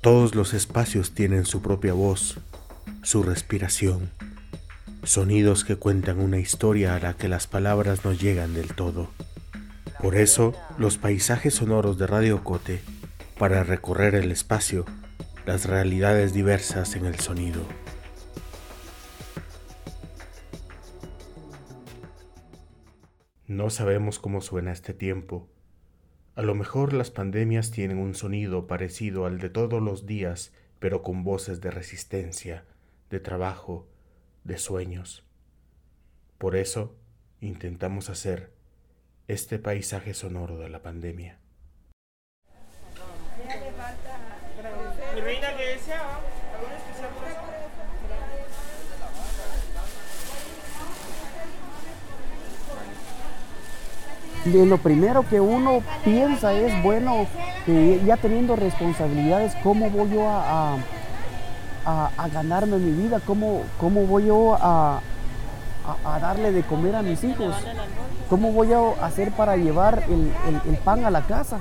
Todos los espacios tienen su propia voz, su respiración, sonidos que cuentan una historia a la que las palabras no llegan del todo. Por eso, los paisajes sonoros de Radio Cote, para recorrer el espacio, las realidades diversas en el sonido. No sabemos cómo suena este tiempo. A lo mejor las pandemias tienen un sonido parecido al de todos los días, pero con voces de resistencia, de trabajo, de sueños. Por eso intentamos hacer este paisaje sonoro de la pandemia. Lo primero que uno piensa es, bueno, ya teniendo responsabilidades, ¿cómo voy yo a, a, ganarme mi vida? ¿Cómo, cómo voy yo a, darle de comer a mis hijos? ¿Cómo voy a hacer para llevar el, pan a la casa?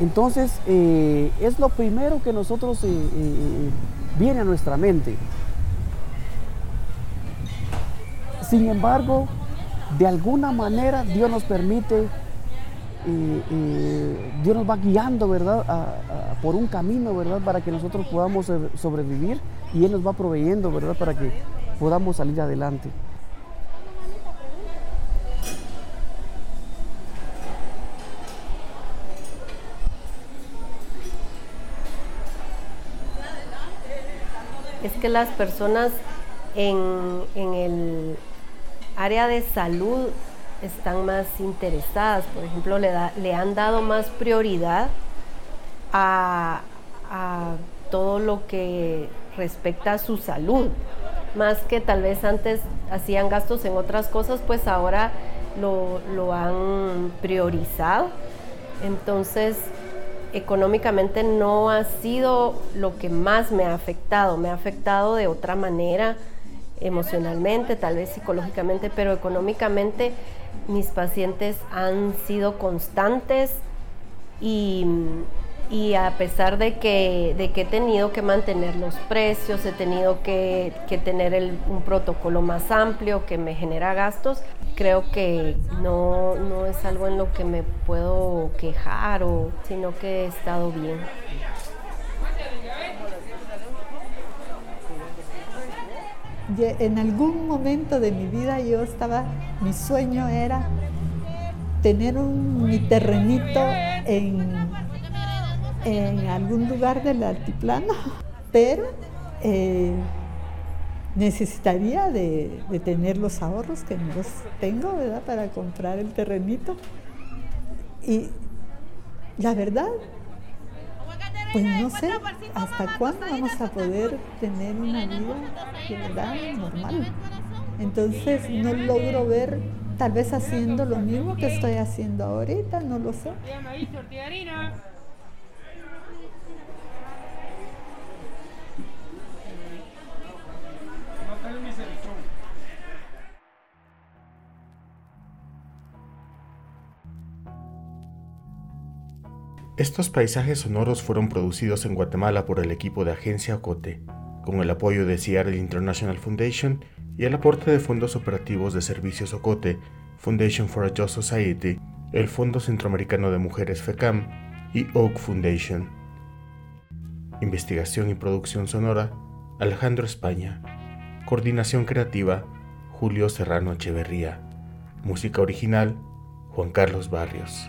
Entonces, eh, es lo primero que nosotros eh, eh, viene a nuestra mente. Sin embargo, de alguna manera Dios nos permite, Dios nos va guiando, ¿verdad? por un camino, ¿verdad? Para que nosotros podamos sobrevivir y Él nos va proveyendo, ¿verdad? Para que podamos salir adelante. Es que las personas en, en el área de salud están más interesadas. Por ejemplo, le, le han dado más prioridad a, todo lo que respecta a su salud. Más que tal vez antes hacían gastos en otras cosas, pues ahora lo han priorizado. Entonces, económicamente no ha sido lo que más me ha afectado, me ha afectado de otra manera emocionalmente, tal vez psicológicamente, pero económicamente mis pacientes han sido constantes y, a pesar de que, de que he tenido que mantener los precios, he tenido que, tener un protocolo más amplio que me genera gastos, creo que no, no es algo en lo que me puedo quejar, o, sino que he estado bien. En algún momento de mi vida yo estaba, mi sueño era tener un, mi terrenito en, en algún lugar del altiplano, pero eh, necesitaría de, de, tener los ahorros que no los tengo, ¿verdad? Para comprar el terrenito. Y la verdad, pues no sé hasta cuándo vamos a poder tener una vida de verdad normal. Entonces no logro ver tal vez haciendo lo mismo que estoy haciendo ahorita, no lo sé. Estos paisajes sonoros fueron producidos en Guatemala por el equipo de Agencia Ocote, con el apoyo de Seattle International Foundation y el aporte de fondos operativos de Servicios Ocote, Foundation for a Just Society, el Fondo Centroamericano de Mujeres FECAM y Oak Foundation. Investigación y producción sonora, Alejandro España. Coordinación creativa, Julio Serrano Echeverría. Música original, Juan Carlos Barrios.